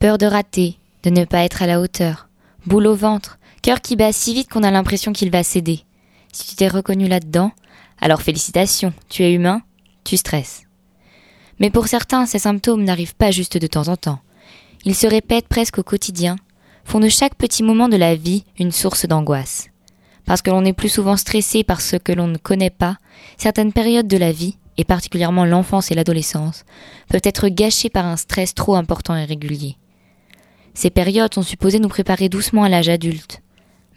Peur de rater, de ne pas être à la hauteur, boule au ventre, cœur qui bat si vite qu'on a l'impression qu'il va céder. Si tu t'es reconnu là-dedans, alors félicitations, tu es humain, tu stresses. Mais pour certains, ces symptômes n'arrivent pas juste de temps en temps. Ils se répètent presque au quotidien, font de chaque petit moment de la vie une source d'angoisse. Parce que l'on est plus souvent stressé par ce que l'on ne connaît pas, certaines périodes de la vie, et particulièrement l'enfance et l'adolescence, peuvent être gâchées par un stress trop important et régulier. Ces périodes sont supposées nous préparer doucement à l'âge adulte.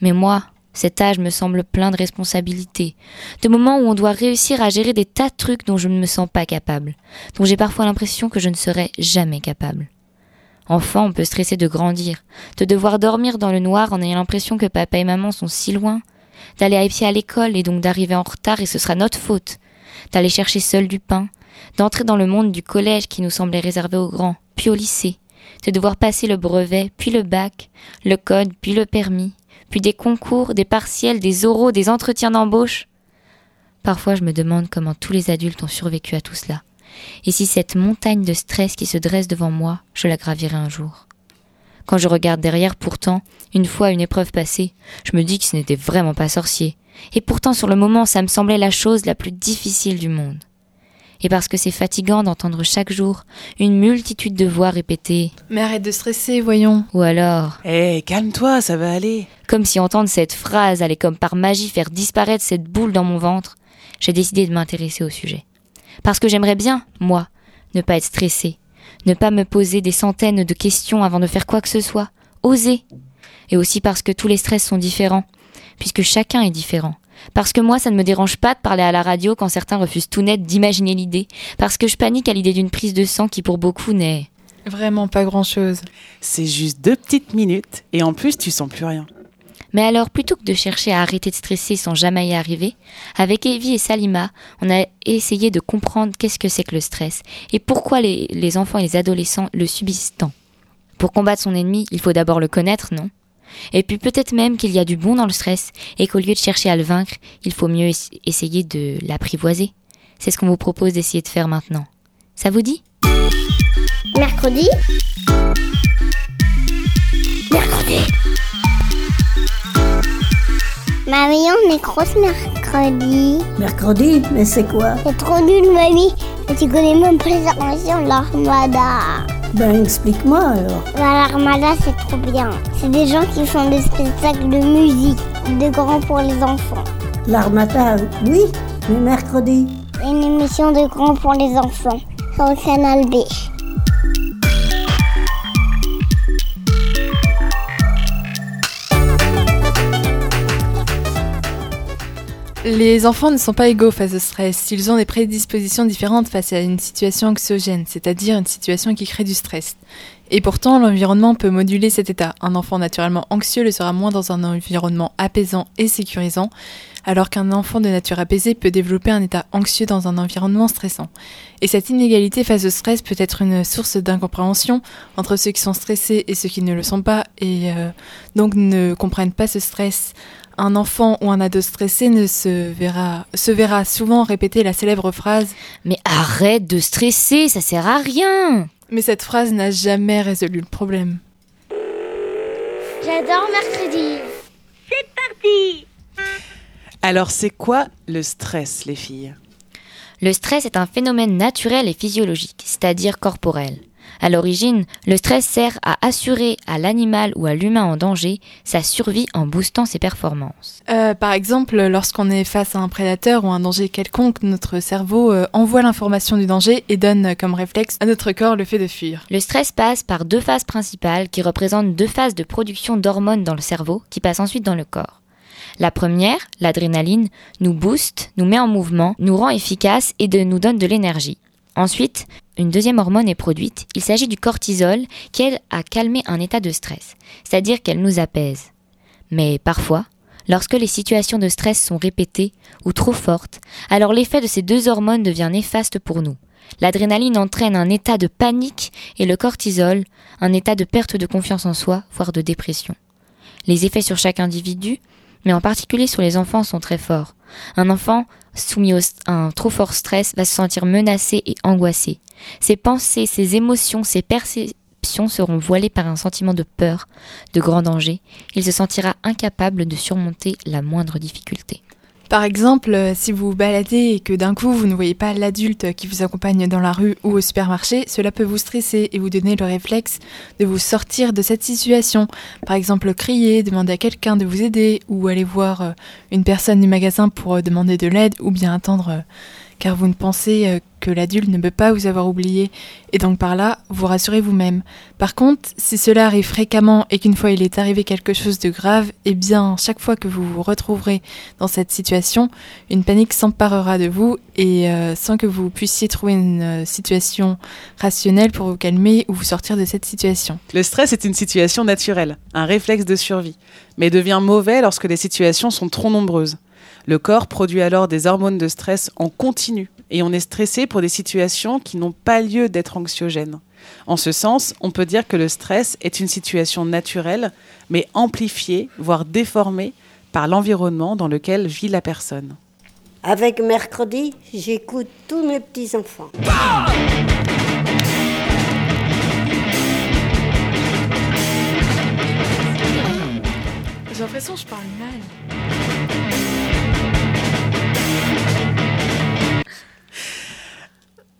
Mais moi, cet âge me semble plein de responsabilités, de moments où on doit réussir à gérer des tas de trucs dont je ne me sens pas capable, dont j'ai parfois l'impression que je ne serai jamais capable. Enfant, on peut stresser de grandir, de devoir dormir dans le noir en ayant l'impression que papa et maman sont si loin, d'aller à pied à l'école et donc d'arriver en retard et ce sera notre faute, d'aller chercher seul du pain, d'entrer dans le monde du collège qui nous semblait réservé aux grands, puis au lycée, de devoir passer le brevet, puis le bac, le code, puis le permis, puis des concours, des partiels, des oraux, des entretiens d'embauche. Parfois je me demande comment tous les adultes ont survécu à tout cela, et si cette montagne de stress qui se dresse devant moi, je la gravirai un jour. Quand je regarde derrière, pourtant, une fois une épreuve passée, je me dis que ce n'était vraiment pas sorcier, et pourtant sur le moment ça me semblait la chose la plus difficile du monde et parce que c'est fatigant d'entendre chaque jour une multitude de voix répéter Mais arrête de stresser, voyons. Ou alors Eh, calme-toi, ça va aller. Comme si entendre cette phrase allait comme par magie faire disparaître cette boule dans mon ventre, j'ai décidé de m'intéresser au sujet. Parce que j'aimerais bien, moi, ne pas être stressée, ne pas me poser des centaines de questions avant de faire quoi que ce soit, oser. Et aussi parce que tous les stress sont différents, puisque chacun est différent. Parce que moi, ça ne me dérange pas de parler à la radio quand certains refusent tout net d'imaginer l'idée. Parce que je panique à l'idée d'une prise de sang qui pour beaucoup n'est... Vraiment pas grand-chose. C'est juste deux petites minutes et en plus tu sens plus rien. Mais alors, plutôt que de chercher à arrêter de stresser sans jamais y arriver, avec Evie et Salima, on a essayé de comprendre qu'est-ce que c'est que le stress et pourquoi les, les enfants et les adolescents le subissent tant. Pour combattre son ennemi, il faut d'abord le connaître, non? Et puis peut-être même qu'il y a du bon dans le stress et qu'au lieu de chercher à le vaincre, il faut mieux essayer de l'apprivoiser. C'est ce qu'on vous propose d'essayer de faire maintenant. Ça vous dit? Mercredi Mercredi Mamie, on est grosse mercredi. Mercredi Mais c'est quoi? C'est trop nul, mamie. Et tu connais même pas les de l'armada. Ben explique-moi alors. L'Armada c'est trop bien. C'est des gens qui font des spectacles de musique, de grands pour les enfants. L'Armada, oui, mais mercredi. Une émission de grands pour les enfants sur le canal B. Les enfants ne sont pas égaux face au stress. Ils ont des prédispositions différentes face à une situation anxiogène, c'est-à-dire une situation qui crée du stress. Et pourtant, l'environnement peut moduler cet état. Un enfant naturellement anxieux le sera moins dans un environnement apaisant et sécurisant, alors qu'un enfant de nature apaisée peut développer un état anxieux dans un environnement stressant. Et cette inégalité face au stress peut être une source d'incompréhension entre ceux qui sont stressés et ceux qui ne le sont pas, et euh, donc ne comprennent pas ce stress un enfant ou un ado stressé ne se verra, se verra souvent répéter la célèbre phrase Mais arrête de stresser, ça sert à rien Mais cette phrase n'a jamais résolu le problème. J'adore mercredi. C'est parti Alors c'est quoi le stress, les filles? Le stress est un phénomène naturel et physiologique, c'est-à-dire corporel. À l'origine, le stress sert à assurer à l'animal ou à l'humain en danger sa survie en boostant ses performances. Euh, par exemple, lorsqu'on est face à un prédateur ou un danger quelconque, notre cerveau euh, envoie l'information du danger et donne comme réflexe à notre corps le fait de fuir. Le stress passe par deux phases principales qui représentent deux phases de production d'hormones dans le cerveau qui passent ensuite dans le corps. La première, l'adrénaline, nous booste, nous met en mouvement, nous rend efficace et de, nous donne de l'énergie. Ensuite, une deuxième hormone est produite. Il s'agit du cortisol qui aide à calmer un état de stress, c'est-à-dire qu'elle nous apaise. Mais parfois, lorsque les situations de stress sont répétées ou trop fortes, alors l'effet de ces deux hormones devient néfaste pour nous. L'adrénaline entraîne un état de panique et le cortisol un état de perte de confiance en soi, voire de dépression. Les effets sur chaque individu, mais en particulier sur les enfants, sont très forts. Un enfant soumis à un trop fort stress va se sentir menacé et angoissé. Ses pensées, ses émotions, ses perceptions seront voilées par un sentiment de peur, de grand danger. Il se sentira incapable de surmonter la moindre difficulté. Par exemple, euh, si vous baladez et que d'un coup vous ne voyez pas l'adulte qui vous accompagne dans la rue ou au supermarché, cela peut vous stresser et vous donner le réflexe de vous sortir de cette situation. Par exemple, crier, demander à quelqu'un de vous aider ou aller voir euh, une personne du magasin pour euh, demander de l'aide ou bien attendre car vous ne pensez euh, que l'adulte ne peut pas vous avoir oublié et donc par là vous rassurez vous-même. Par contre, si cela arrive fréquemment et qu'une fois il est arrivé quelque chose de grave, eh bien chaque fois que vous vous retrouverez dans cette situation, une panique s'emparera de vous et euh, sans que vous puissiez trouver une euh, situation rationnelle pour vous calmer ou vous sortir de cette situation. Le stress est une situation naturelle, un réflexe de survie, mais devient mauvais lorsque les situations sont trop nombreuses. Le corps produit alors des hormones de stress en continu et on est stressé pour des situations qui n'ont pas lieu d'être anxiogènes. En ce sens, on peut dire que le stress est une situation naturelle, mais amplifiée, voire déformée par l'environnement dans lequel vit la personne. Avec mercredi, j'écoute tous mes petits-enfants. J'ai l'impression que je parle mal.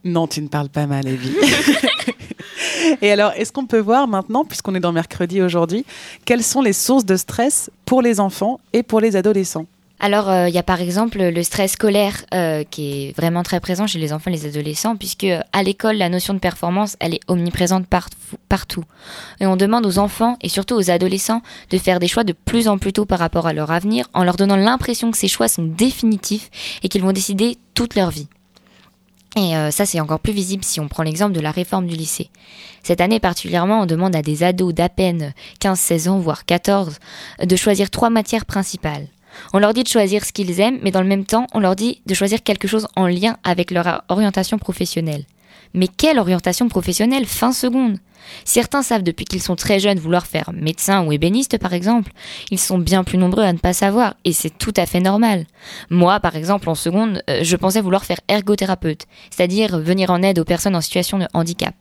Non, tu ne parles pas mal, Evie. Et alors, est-ce qu'on peut voir maintenant, puisqu'on est dans mercredi aujourd'hui, quelles sont les sources de stress pour les enfants et pour les adolescents? Alors, euh, il y a par exemple le stress scolaire euh, qui est vraiment très présent chez les enfants et les adolescents, puisque à l'école, la notion de performance, elle est omniprésente par- partout. Et on demande aux enfants et surtout aux adolescents de faire des choix de plus en plus tôt par rapport à leur avenir, en leur donnant l'impression que ces choix sont définitifs et qu'ils vont décider toute leur vie. Et euh, ça, c'est encore plus visible si on prend l'exemple de la réforme du lycée. Cette année particulièrement, on demande à des ados d'à peine 15-16 ans, voire 14, de choisir trois matières principales. On leur dit de choisir ce qu'ils aiment, mais dans le même temps, on leur dit de choisir quelque chose en lien avec leur orientation professionnelle. Mais quelle orientation professionnelle fin seconde Certains savent depuis qu'ils sont très jeunes vouloir faire médecin ou ébéniste par exemple. Ils sont bien plus nombreux à ne pas savoir et c'est tout à fait normal. Moi par exemple en seconde, euh, je pensais vouloir faire ergothérapeute, c'est-à-dire venir en aide aux personnes en situation de handicap.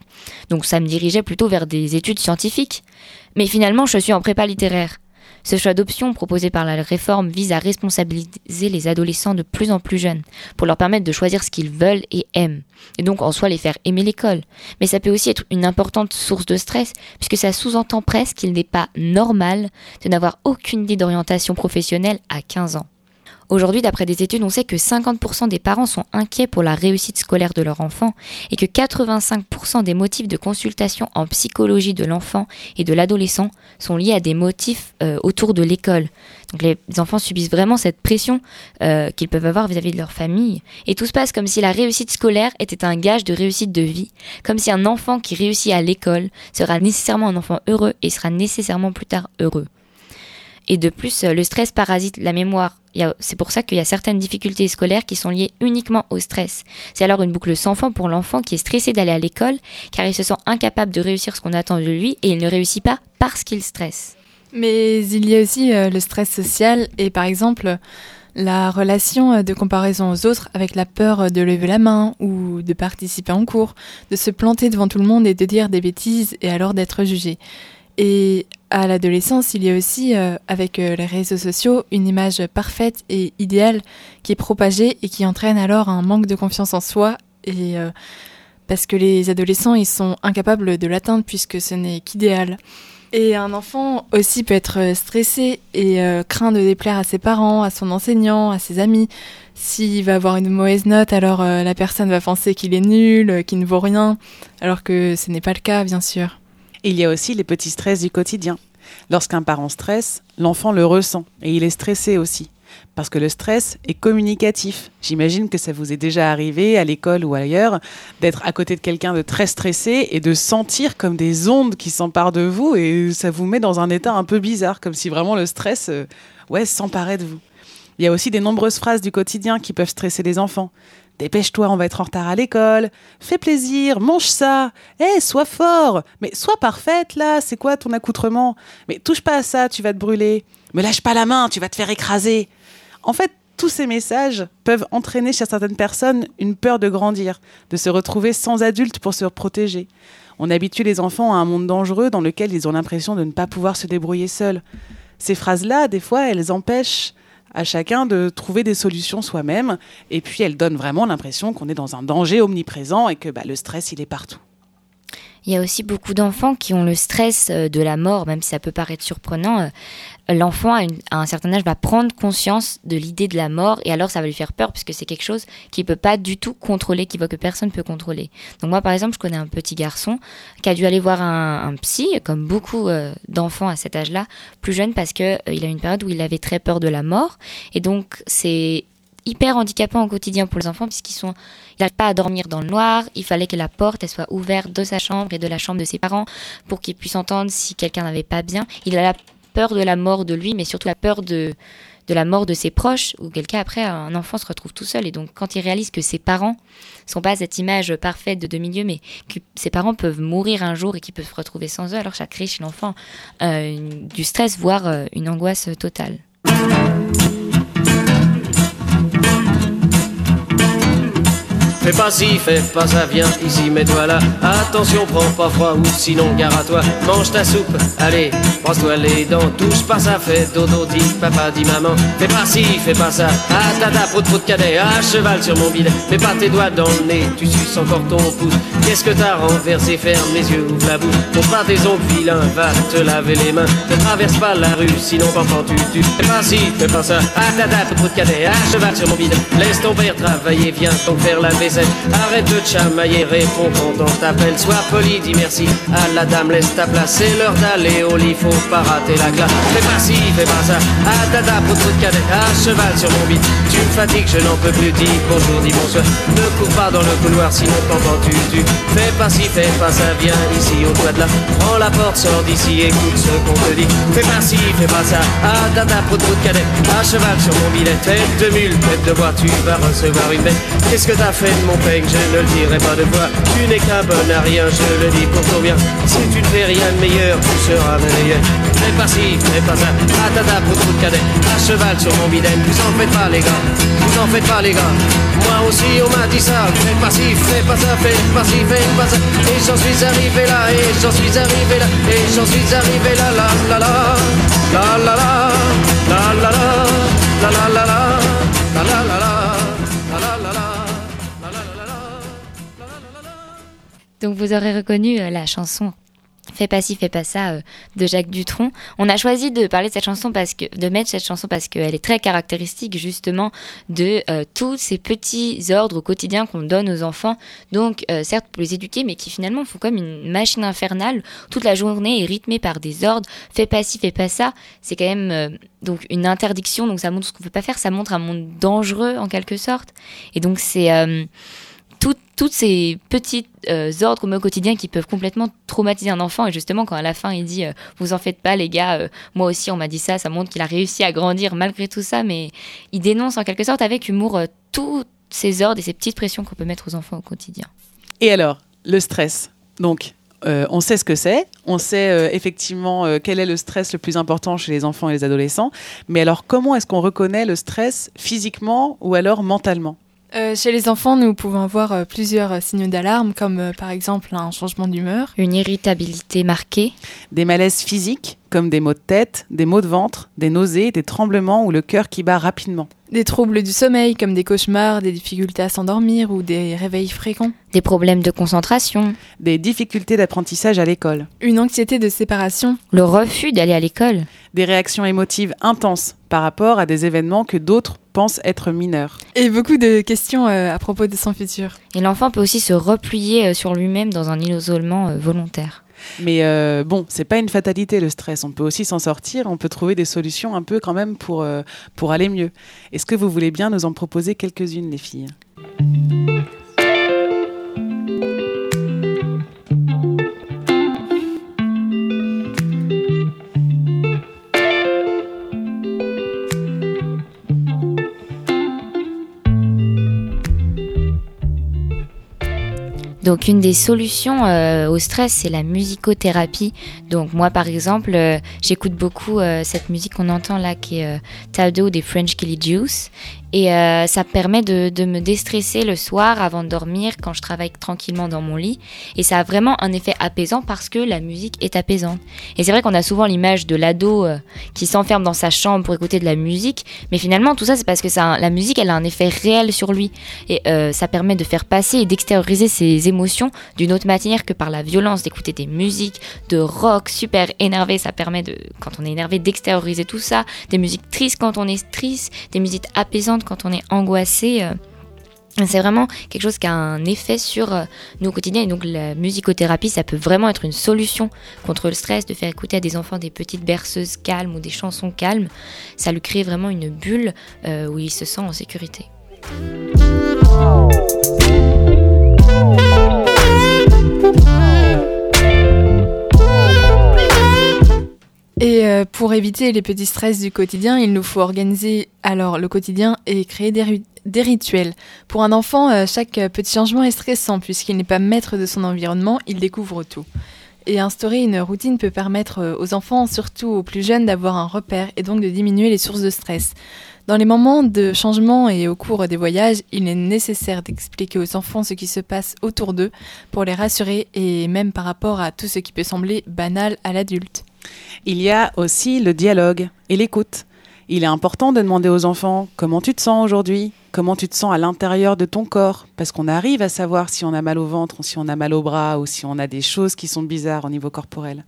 Donc ça me dirigeait plutôt vers des études scientifiques. Mais finalement je suis en prépa littéraire. Ce choix d'option proposé par la réforme vise à responsabiliser les adolescents de plus en plus jeunes, pour leur permettre de choisir ce qu'ils veulent et aiment, et donc en soi les faire aimer l'école. Mais ça peut aussi être une importante source de stress, puisque ça sous-entend presque qu'il n'est pas normal de n'avoir aucune idée d'orientation professionnelle à 15 ans. Aujourd'hui, d'après des études, on sait que 50% des parents sont inquiets pour la réussite scolaire de leur enfant et que 85% des motifs de consultation en psychologie de l'enfant et de l'adolescent sont liés à des motifs euh, autour de l'école. Donc les enfants subissent vraiment cette pression euh, qu'ils peuvent avoir vis-à-vis de leur famille. Et tout se passe comme si la réussite scolaire était un gage de réussite de vie, comme si un enfant qui réussit à l'école sera nécessairement un enfant heureux et sera nécessairement plus tard heureux. Et de plus, euh, le stress parasite la mémoire. C'est pour ça qu'il y a certaines difficultés scolaires qui sont liées uniquement au stress. C'est alors une boucle sans fin pour l'enfant qui est stressé d'aller à l'école car il se sent incapable de réussir ce qu'on attend de lui et il ne réussit pas parce qu'il stresse. Mais il y a aussi euh, le stress social et par exemple la relation euh, de comparaison aux autres avec la peur de lever la main ou de participer en cours, de se planter devant tout le monde et de dire des bêtises et alors d'être jugé. Et à l'adolescence, il y a aussi, euh, avec euh, les réseaux sociaux, une image parfaite et idéale qui est propagée et qui entraîne alors un manque de confiance en soi et euh, parce que les adolescents, ils sont incapables de l'atteindre puisque ce n'est qu'idéal. Et un enfant aussi peut être stressé et craint de déplaire à ses parents, à son enseignant, à ses amis. S'il va avoir une mauvaise note, alors la personne va penser qu'il est nul, qu'il ne vaut rien, alors que ce n'est pas le cas, bien sûr. Il y a aussi les petits stress du quotidien. Lorsqu'un parent stresse, l'enfant le ressent et il est stressé aussi. Parce que le stress est communicatif. J'imagine que ça vous est déjà arrivé à l'école ou ailleurs d'être à côté de quelqu'un de très stressé et de sentir comme des ondes qui s'emparent de vous et ça vous met dans un état un peu bizarre, comme si vraiment le stress euh, ouais, s'emparait de vous. Il y a aussi des nombreuses phrases du quotidien qui peuvent stresser les enfants. Dépêche-toi, on va être en retard à l'école. Fais plaisir, mange ça. Eh, sois fort. Mais sois parfaite là. C'est quoi ton accoutrement? Mais touche pas à ça, tu vas te brûler. Me lâche pas la main, tu vas te faire écraser. En fait, tous ces messages peuvent entraîner chez certaines personnes une peur de grandir, de se retrouver sans adulte pour se protéger. On habitue les enfants à un monde dangereux dans lequel ils ont l'impression de ne pas pouvoir se débrouiller seuls. Ces phrases-là, des fois, elles empêchent à chacun de trouver des solutions soi-même, et puis elles donnent vraiment l'impression qu'on est dans un danger omniprésent et que bah, le stress, il est partout. Il y a aussi beaucoup d'enfants qui ont le stress euh, de la mort, même si ça peut paraître surprenant. L'enfant, à, un certain âge, va prendre conscience de l'idée de la mort et alors ça va lui faire peur puisque c'est quelque chose qu'il peut pas du tout contrôler, qu'il voit que personne peut contrôler. Donc moi, par exemple, je connais un petit garçon qui a dû aller voir un, psy, comme beaucoup euh, d'enfants à cet âge-là, plus jeune parce que euh, il a une période où il avait très peur de la mort et donc c'est hyper handicapant au quotidien pour les enfants puisqu'ils sont il n'arrive pas à dormir dans le noir, il fallait que la porte elle soit ouverte de sa chambre et de la chambre de ses parents pour qu'il puisse entendre si quelqu'un n'avait pas bien. Il a la peur de la mort de lui, mais surtout la peur de, de la mort de ses proches, ou quelqu'un après, un enfant se retrouve tout seul. Et donc quand il réalise que ses parents sont pas cette image parfaite de demi-lieu, mais que ses parents peuvent mourir un jour et qu'ils peuvent se retrouver sans eux, alors ça crée chez l'enfant euh, du stress, voire euh, une angoisse totale. Fais pas ci, fais pas ça, viens ici, mets-toi là. Attention, prends pas froid ou sinon gare à toi. Mange ta soupe, allez, brosse-toi les dents. Touche pas ça, fais dodo, dit papa, dit maman. Fais pas ci, fais pas ça. Ah, tata, prout, prout, cadet, à cheval sur mon bidet. Mets pas tes doigts dans le nez, tu suces encore ton pouce. Qu'est-ce que t'as renversé, ferme les yeux, ouvre la bouche. Montre pas tes ongles vilains, va te laver les mains. Ne traverse pas la rue, sinon t'entends tu tu. Fais pas ci, fais pas ça. Ah, tata, prout, prout, cadet, à cheval sur mon bidet. Laisse ton père travailler, viens donc faire la vaisselle. Arrête de chamailler, réponds quand on t'appelle. Sois poli, dis merci à la dame, laisse ta place. C'est l'heure d'aller au lit, faut pas rater la classe. Fais pas ci, fais pas ça. Ah, tata, pour de cadet, à cheval sur mon bide. Tu me fatigues, je n'en peux plus. Dis bonjour, dis bonsoir. Ne cours pas dans le couloir, sinon t'entends tu tu. Fais pas ci, fais pas ça, viens ici au toit de là. Prends la porte, sors d'ici, écoute ce qu'on te dit. Fais pas ci, fais pas ça. Ah, tata, pour de cadet, à cheval sur mon bidet. Tête de mule, tête de bois, tu vas recevoir une bête. Qu'est-ce que t'as fait mon peigne, je ne le dirai pas de voix. Tu n'es qu'un bon à rien, je le dis pour ton bien. Si tu ne fais rien de meilleur, tu seras meilleur. Fais pas ci, fais pas ça, patata pour tout cadet, à cheval sur mon bidène, vous en faites pas les gars, vous en faites pas les gars. Moi aussi on m'a dit ça, fais pas ci, fais pas ça, fais pas ci, fais pas ça. Et j'en suis arrivé là, et j'en suis arrivé là, et j'en suis arrivé là, la la la, la la la, la la la, la la la, la la la, la la la. Donc vous aurez reconnu euh, la chanson Fais pas ci, fais pas ça euh, de Jacques Dutronc. On a choisi de parler de cette chanson parce que de mettre cette chanson parce qu'elle est très caractéristique justement de euh, tous ces petits ordres au quotidien qu'on donne aux enfants. Donc certes pour les éduquer, mais qui finalement font comme une machine infernale. Toute la journée est rythmée par des ordres. Fais pas ci, fais pas ça. C'est quand même donc une interdiction. Donc ça montre ce qu'on peut pas faire. Ça montre un monde dangereux en quelque sorte. Et donc c'est tout- toutes ces petits euh, ordres mais au quotidien qui peuvent complètement traumatiser un enfant. Et justement, quand à la fin il dit euh, Vous en faites pas, les gars, euh, moi aussi on m'a dit ça, ça montre qu'il a réussi à grandir malgré tout ça. Mais il dénonce en quelque sorte avec humour euh, tous ces ordres et ces petites pressions qu'on peut mettre aux enfants au quotidien. Et alors, le stress. Donc, on sait ce que c'est, on sait effectivement quel est le stress le plus important chez les enfants et les adolescents, mais alors comment est-ce qu'on reconnaît le stress physiquement ou alors mentalement? Euh, chez les enfants, nous pouvons avoir euh, plusieurs euh, signaux d'alarme, comme euh, par exemple un changement d'humeur. Une irritabilité marquée, Des malaises physiques, comme des maux de tête, des maux de ventre, des nausées, des tremblements ou le cœur qui bat rapidement. Des troubles du sommeil, comme des cauchemars, des difficultés à s'endormir ou des réveils fréquents. des problèmes de concentration, Des difficultés d'apprentissage à l'école. Une anxiété de séparation. le refus d'aller à l'école, Des réactions émotives intenses par rapport à des événements que d'autres pensent être mineurs. Et beaucoup de questions euh, à propos de son futur. et l'enfant peut aussi se replier euh, sur lui-même dans un isolement euh, volontaire. Mais euh, bon, c'est pas une fatalité le stress. On peut aussi s'en sortir. On peut trouver des solutions un peu quand même pour, euh, pour aller mieux. Est-ce que vous voulez bien nous en proposer quelques-unes, les filles? Donc une des solutions euh, au stress, c'est la musicothérapie. Donc moi par exemple, euh, j'écoute beaucoup euh, cette musique qu'on entend là qui est Taldo des French Killy Juice. Et ça permet de, de, me déstresser le soir avant de dormir quand je travaille tranquillement dans mon lit. Et ça a vraiment un effet apaisant parce que la musique est apaisante. Et c'est vrai qu'on a souvent l'image de l'ado qui s'enferme dans sa chambre pour écouter de la musique. Mais finalement, tout ça, c'est parce que ça, la musique, elle a un effet réel sur lui. Et ça permet de faire passer et d'extérioriser ses émotions d'une autre manière que par la violence, d'écouter des musiques de rock super énervé. Ça permet, de, quand on est énervé, d'extérioriser tout ça. Des musiques tristes quand on est triste. Des musiques apaisantes quand on est angoissé. C'est vraiment quelque chose qui a un effet sur nos quotidiens et donc la musicothérapie, ça peut vraiment être une solution contre le stress, de faire écouter à des enfants des petites berceuses calmes ou des chansons calmes. Ça lui crée vraiment une bulle euh, où il se sent en sécurité. Et euh, pour éviter les petits stress du quotidien, il nous faut organiser alors le quotidien et créer des, des rituels. Pour un enfant, euh, chaque petit changement est stressant puisqu'il n'est pas maître de son environnement, il découvre tout. Et instaurer une routine peut permettre euh, aux enfants, surtout aux plus jeunes, d'avoir un repère et donc de diminuer les sources de stress. Dans les moments de changement et au cours des voyages, il est nécessaire d'expliquer aux enfants ce qui se passe autour d'eux pour les rassurer et même par rapport à tout ce qui peut sembler banal à l'adulte. Il y a aussi le dialogue et l'écoute. Il est important de demander aux enfants comment tu te sens aujourd'hui, comment tu te sens à l'intérieur de ton corps, parce qu'on arrive à savoir si on a mal au ventre, si on a mal au bras, ou si on a des choses qui sont bizarres au niveau corporel.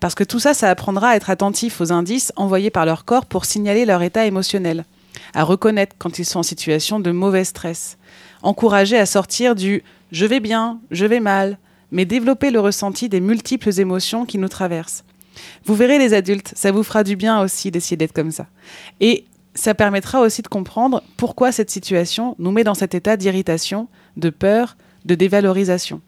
Parce que tout ça, ça apprendra à être attentif aux indices envoyés par leur corps pour signaler leur état émotionnel, à reconnaître quand ils sont en situation de mauvais stress, encourager à sortir du je vais bien, je vais mal, mais développer le ressenti des multiples émotions qui nous traversent. Vous verrez les adultes, ça vous fera du bien aussi d'essayer d'être comme ça. Et ça permettra aussi de comprendre pourquoi cette situation nous met dans cet état d'irritation, de peur, de dévalorisation.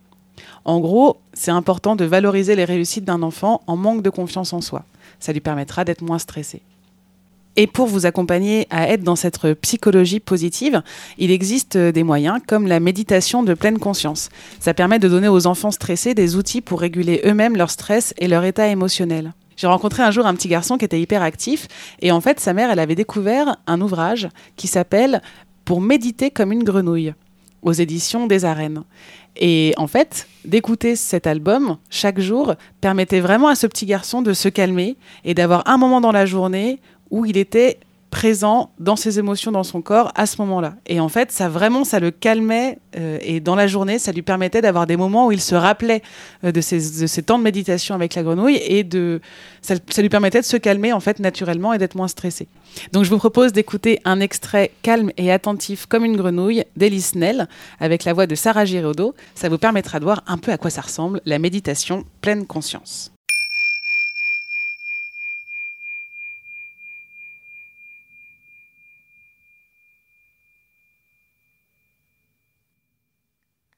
En gros, c'est important de valoriser les réussites d'un enfant en manque de confiance en soi. Ça lui permettra d'être moins stressé. Et pour vous accompagner à être dans cette psychologie positive, il existe des moyens comme la méditation de pleine conscience. Ça permet de donner aux enfants stressés des outils pour réguler eux-mêmes leur stress et leur état émotionnel. J'ai rencontré un jour un petit garçon qui était hyper actif et en fait sa mère elle avait découvert un ouvrage qui s'appelle Pour méditer comme une grenouille aux éditions des arènes. Et en fait, d'écouter cet album chaque jour permettait vraiment à ce petit garçon de se calmer et d'avoir un moment dans la journée où il était présent dans ses émotions, dans son corps à ce moment-là. Et en fait, ça vraiment, ça le calmait euh, et dans la journée, ça lui permettait d'avoir des moments où il se rappelait euh, de, ses, temps de méditation avec la grenouille et de, ça, lui permettait de se calmer en fait naturellement et d'être moins stressé. Donc je vous propose d'écouter un extrait calme et attentif comme une grenouille d'Elice Nell avec la voix de Sarah Giraudot. Ça vous permettra de voir un peu à quoi ça ressemble la méditation pleine conscience.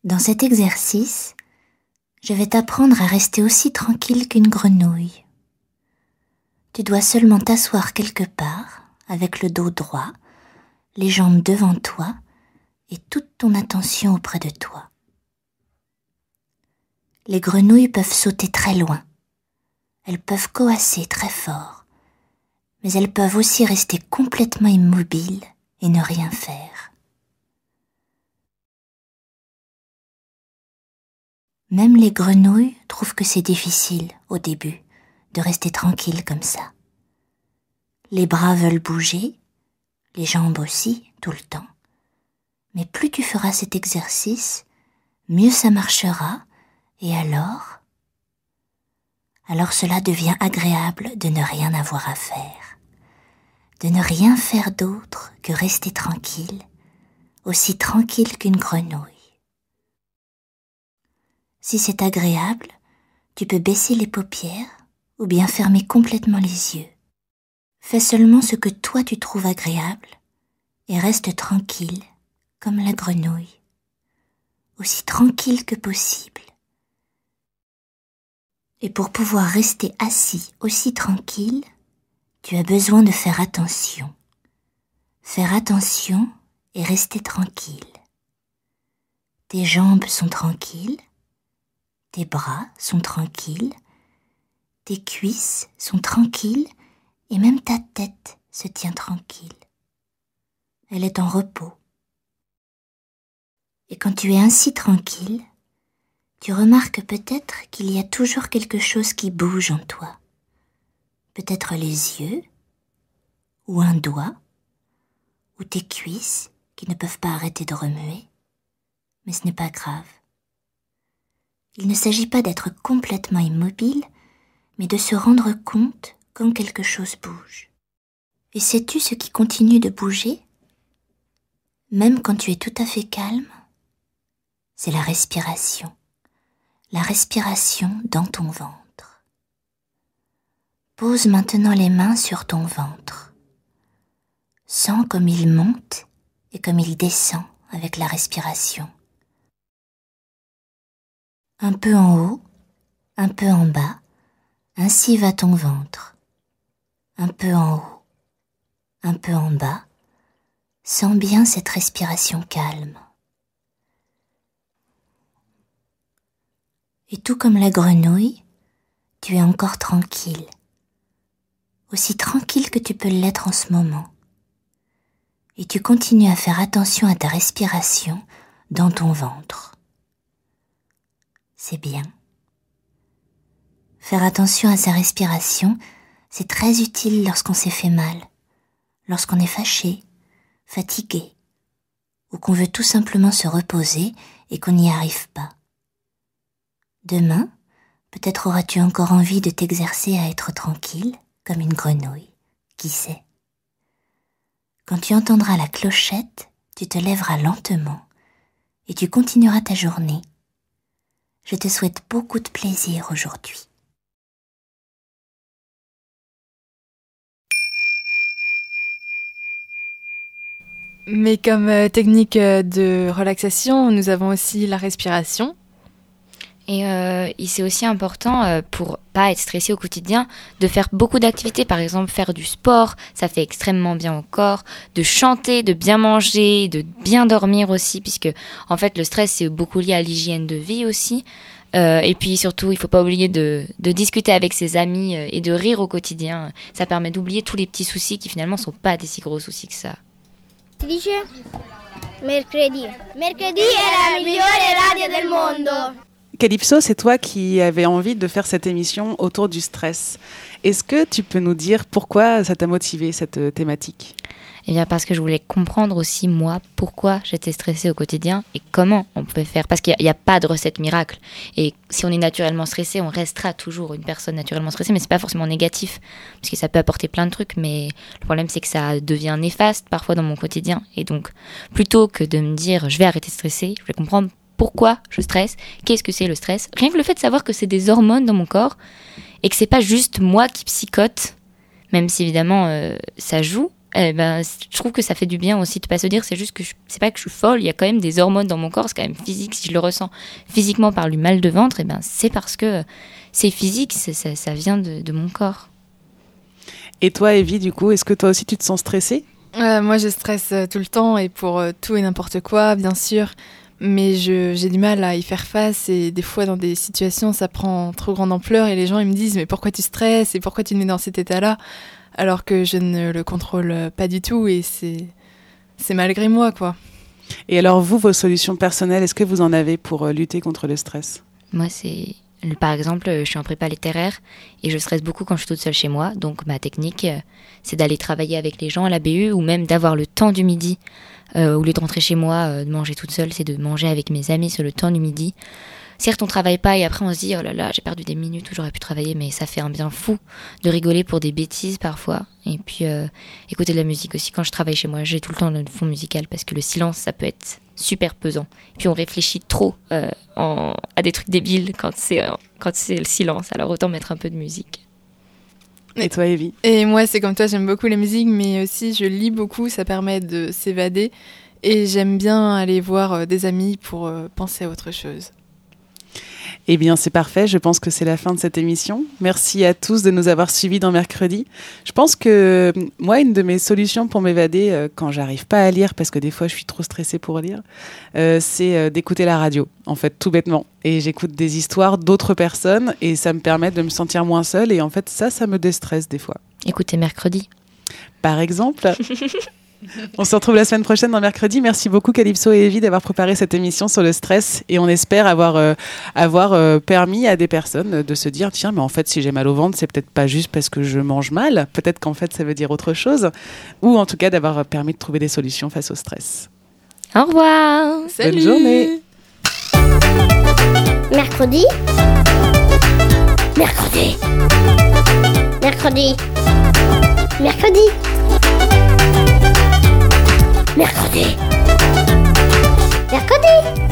Dans cet exercice, je vais t'apprendre à rester aussi tranquille qu'une grenouille. Tu dois seulement t'asseoir quelque part, avec le dos droit, les jambes devant toi et toute ton attention auprès de toi. Les grenouilles peuvent sauter très loin, elles peuvent coasser très fort, mais elles peuvent aussi rester complètement immobiles et ne rien faire. Même les grenouilles trouvent que c'est difficile au début de rester tranquille comme ça. Les bras veulent bouger, les jambes aussi, tout le temps. Mais plus tu feras cet exercice, mieux ça marchera, et alors? Alors cela devient agréable de ne rien avoir à faire, de ne rien faire d'autre que rester tranquille, aussi tranquille qu'une grenouille. Si c'est agréable, tu peux baisser les paupières ou bien fermer complètement les yeux. Fais seulement ce que toi tu trouves agréable et reste tranquille comme la grenouille, aussi tranquille que possible. Et pour pouvoir rester assis aussi tranquille, tu as besoin de faire attention. Faire attention et rester tranquille. Tes jambes sont tranquilles, Tes bras sont tranquilles, tes cuisses sont tranquilles et même ta tête se tient tranquille. Elle est en repos. Et quand tu es ainsi tranquille, tu remarques peut-être qu'il y a toujours quelque chose qui bouge en toi. Peut-être les yeux, ou un doigt, ou tes cuisses qui ne peuvent pas arrêter de remuer. Mais ce n'est pas grave. Il ne s'agit pas d'être complètement immobile, mais de se rendre compte quand quelque chose bouge. Et sais-tu ce qui continue de bouger? Même quand tu es tout à fait calme C'est la respiration. La respiration dans ton ventre. Pose maintenant les mains sur ton ventre. Sens comme il monte et comme il descend avec la respiration. Un peu en haut, un peu en bas, ainsi va ton ventre. Un peu en haut, un peu en bas, sens bien cette respiration calme. Et tout comme la grenouille, tu es encore tranquille, aussi tranquille que tu peux l'être en ce moment. Et tu continues à faire attention à ta respiration dans ton ventre. C'est bien. Faire attention à sa respiration, c'est très utile lorsqu'on s'est fait mal, lorsqu'on est fâché, fatigué, ou qu'on veut tout simplement se reposer et qu'on n'y arrive pas. Demain, peut-être auras-tu encore envie de t'exercer à être tranquille, comme une grenouille, qui sait. Quand tu entendras la clochette, tu te lèveras lentement et tu continueras ta journée. Je te souhaite beaucoup de plaisir aujourd'hui. Mais comme euh, technique euh, de relaxation, nous avons aussi la respiration. Et, euh, c'est aussi important euh, pour pas être stressé au quotidien de faire beaucoup d'activités, par exemple faire du sport, ça fait extrêmement bien au corps, de chanter, de bien manger, de bien dormir aussi, puisque en fait le stress c'est beaucoup lié à l'hygiène de vie aussi. Euh, et puis surtout, il faut pas oublier de, discuter avec ses amis euh, et de rire au quotidien. Ça permet d'oublier tous les petits soucis qui finalement sont pas des si gros soucis que ça. Mercredi. Mercredi è la migliore radio del mondo. Calypso, c'est toi qui avais envie de faire cette émission autour du stress. Est-ce que tu peux nous dire pourquoi ça t'a motivé cette euh, thématique? Eh bien parce que je voulais comprendre aussi moi pourquoi j'étais stressée au quotidien et comment on pouvait faire. Parce qu'il n'y a, pas de recette miracle. Et si on est naturellement stressé, on restera toujours une personne naturellement stressée, mais c'est pas forcément négatif parce que ça peut apporter plein de trucs. Mais le problème c'est que ça devient néfaste parfois dans mon quotidien. Et donc plutôt que de me dire je vais arrêter de stresser, je vais comprendre pourquoi je stresse, qu'est-ce que c'est le stress? Rien que le fait de savoir que c'est des hormones dans mon corps et que c'est pas juste moi qui psychote, même si évidemment euh, ça joue. Eh ben, je trouve que ça fait du bien aussi de pas se dire c'est juste que c'est pas que je suis folle, il y a quand même des hormones dans mon corps, c'est quand même physique. Si je le ressens physiquement par du mal de ventre, et eh ben c'est parce que c'est physique, ça, ça, vient de, mon corps. Et toi, Evie, du coup, est-ce que toi aussi tu te sens stressée? Euh, Moi, je stresse euh, tout le temps et pour tout et n'importe quoi, bien sûr mais j'ai du mal à y faire face et des fois dans des situations ça prend trop grande ampleur et les gens ils me disent mais pourquoi tu stresses et pourquoi tu te mets dans cet état-là? Alors que je ne le contrôle pas du tout et c'est c'est malgré moi quoi. Et alors vous vos solutions personnelles est-ce que vous en avez pour euh, lutter contre le stress? Moi c'est par exemple, je suis en prépa littéraire et je stresse beaucoup quand je suis toute seule chez moi. Donc ma technique, euh, c'est d'aller travailler avec les gens à la BU ou même d'avoir le temps du midi au lieu de rentrer chez moi, euh, de manger toute seule, c'est de manger avec mes amis sur le temps du midi. Certes, on travaille pas et après on se dit oh là là, j'ai perdu des minutes où j'aurais pu travailler, mais ça fait un bien fou de rigoler pour des bêtises parfois. Et puis euh, écouter de la musique aussi. Quand je travaille chez moi, j'ai tout le temps le fond musical parce que le silence, ça peut être super pesant. Et puis on réfléchit trop à des trucs débiles quand c'est quand c'est le silence. Alors autant mettre un peu de musique. Et toi, Evie? Et moi, c'est comme toi, j'aime beaucoup la musique, mais aussi je lis beaucoup, ça permet de s'évader. Et j'aime bien aller voir euh, des amis pour euh, penser à autre chose. Eh bien, c'est parfait. Je pense que c'est la fin de cette émission. Merci à tous de nous avoir suivis dans mercredi. Je pense que moi, une de mes solutions pour m'évader euh, quand j'arrive pas à lire, parce que des fois je suis trop stressée pour lire, euh, c'est euh, d'écouter la radio, en fait, tout bêtement. Et j'écoute des histoires d'autres personnes et ça me permet de me sentir moins seule. Et en fait, ça, ça me déstresse des fois. Écoutez mercredi. Par exemple. On se retrouve la semaine prochaine dans mercredi. Merci beaucoup Calypso et Evie d'avoir préparé cette émission sur le stress et on espère avoir, euh, avoir euh, permis à des personnes de se dire tiens mais en fait si j'ai mal au ventre c'est peut-être pas juste parce que je mange mal, peut-être qu'en fait ça veut dire autre chose ou en tout cas d'avoir permis de trouver des solutions face au stress. Au revoir. Bonne journée. Mercredi. Mercredi. Mercredi. Mercredi. Mercredi